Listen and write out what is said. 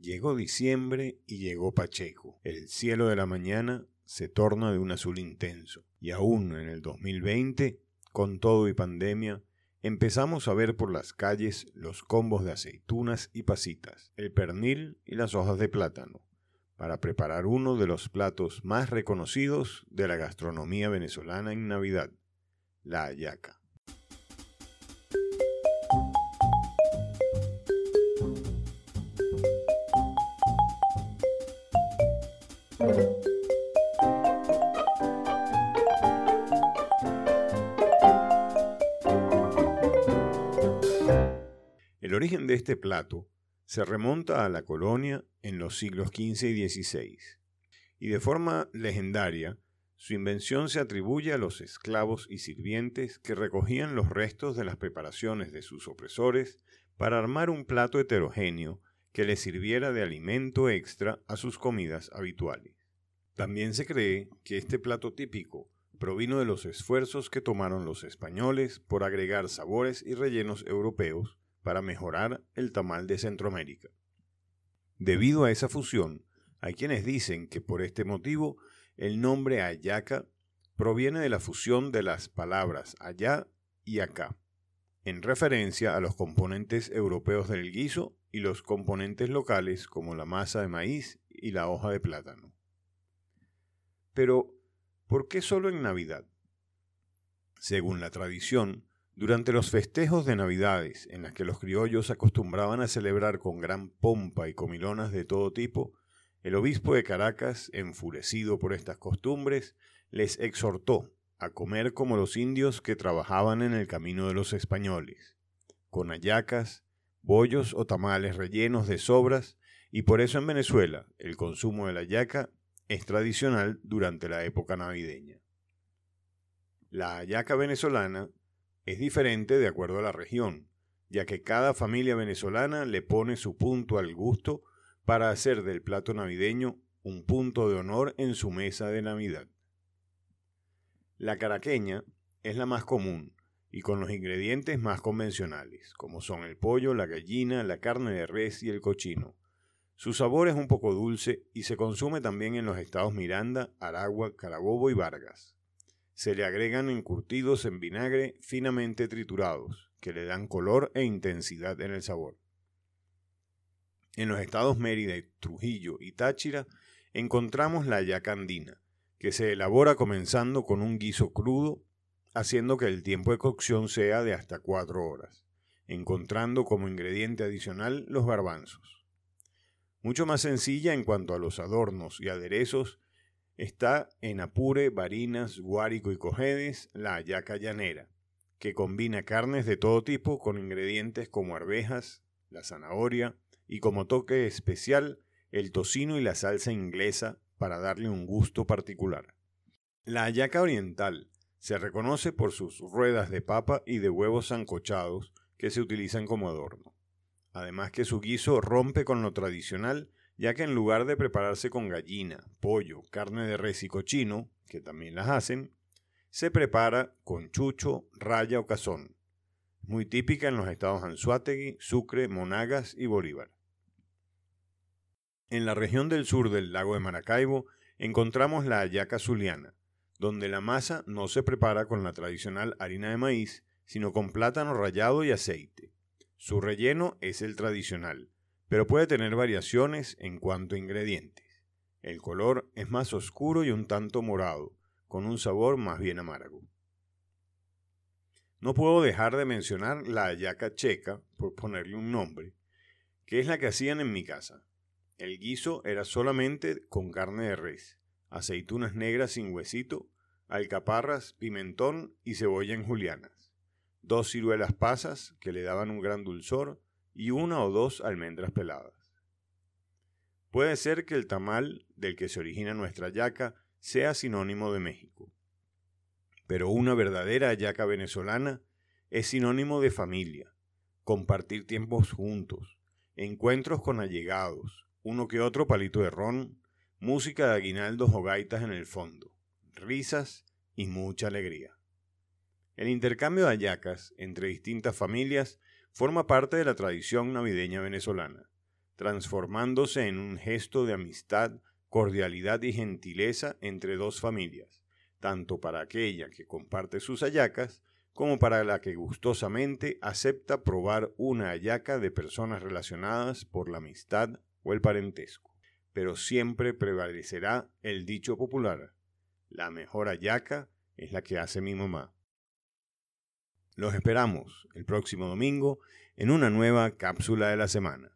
Llegó diciembre y llegó Pacheco. El cielo de la mañana se torna de un azul intenso. Y aún en el 2020, con todo y pandemia, empezamos a ver por las calles los combos de aceitunas y pasitas, el pernil y las hojas de plátano, para preparar uno de los platos más reconocidos de la gastronomía venezolana en Navidad, la hallaca. El origen de este plato se remonta a la colonia en los siglos XV y XVI, y de forma legendaria, su invención se atribuye a los esclavos y sirvientes que recogían los restos de las preparaciones de sus opresores para armar un plato heterogéneo que les sirviera de alimento extra a sus comidas habituales. También se cree que este plato típico provino de los esfuerzos que tomaron los españoles por agregar sabores y rellenos europeos para mejorar el tamal de Centroamérica. Debido a esa fusión, hay quienes dicen que por este motivo el nombre ayaca proviene de la fusión de las palabras allá y acá, en referencia a los componentes europeos del guiso y los componentes locales como la masa de maíz y la hoja de plátano. Pero, ¿por qué solo en Navidad? Según la tradición, durante los festejos de Navidades, en las que los criollos acostumbraban a celebrar con gran pompa y comilonas de todo tipo, el obispo de Caracas, enfurecido por estas costumbres, les exhortó a comer como los indios que trabajaban en el camino de los españoles, con ayacas, bollos o tamales rellenos de sobras, y por eso en Venezuela el consumo de la yaca es tradicional durante la época navideña. La hallaca venezolana es diferente de acuerdo a la región, ya que cada familia venezolana le pone su punto al gusto para hacer del plato navideño un punto de honor en su mesa de Navidad. La caraqueña es la más común y con los ingredientes más convencionales, como son el pollo, la gallina, la carne de res y el cochino. Su sabor es un poco dulce y se consume también en los estados Miranda, Aragua, Carabobo y Vargas se le agregan encurtidos en vinagre finamente triturados, que le dan color e intensidad en el sabor. En los estados Mérida, Trujillo y Táchira encontramos la yacandina, que se elabora comenzando con un guiso crudo, haciendo que el tiempo de cocción sea de hasta cuatro horas, encontrando como ingrediente adicional los garbanzos. Mucho más sencilla en cuanto a los adornos y aderezos está en Apure, Barinas, Guárico y Cojedes la hallaca llanera, que combina carnes de todo tipo con ingredientes como arvejas, la zanahoria y como toque especial el tocino y la salsa inglesa para darle un gusto particular. La hallaca oriental se reconoce por sus ruedas de papa y de huevos sancochados que se utilizan como adorno. Además que su guiso rompe con lo tradicional ya que en lugar de prepararse con gallina, pollo, carne de res y cochino, que también las hacen, se prepara con chucho, raya o cazón, muy típica en los estados Anzuategui, Sucre, Monagas y Bolívar. En la región del sur del lago de Maracaibo encontramos la hallaca zuliana, donde la masa no se prepara con la tradicional harina de maíz, sino con plátano rallado y aceite. Su relleno es el tradicional, pero puede tener variaciones en cuanto a ingredientes. El color es más oscuro y un tanto morado, con un sabor más bien amargo. No puedo dejar de mencionar la ayaca checa, por ponerle un nombre, que es la que hacían en mi casa. El guiso era solamente con carne de res, aceitunas negras sin huesito, alcaparras, pimentón y cebolla en julianas, dos ciruelas pasas que le daban un gran dulzor, y una o dos almendras peladas. Puede ser que el tamal del que se origina nuestra yaca sea sinónimo de México, pero una verdadera yaca venezolana es sinónimo de familia, compartir tiempos juntos, encuentros con allegados, uno que otro palito de ron, música de aguinaldos o gaitas en el fondo, risas y mucha alegría. El intercambio de ayacas entre distintas familias forma parte de la tradición navideña venezolana, transformándose en un gesto de amistad, cordialidad y gentileza entre dos familias, tanto para aquella que comparte sus hallacas como para la que gustosamente acepta probar una hallaca de personas relacionadas por la amistad el parentesco. Pero siempre prevalecerá el dicho popular, la mejor hallaca es la que hace mi mamá. Los esperamos el próximo domingo en una nueva cápsula de la semana.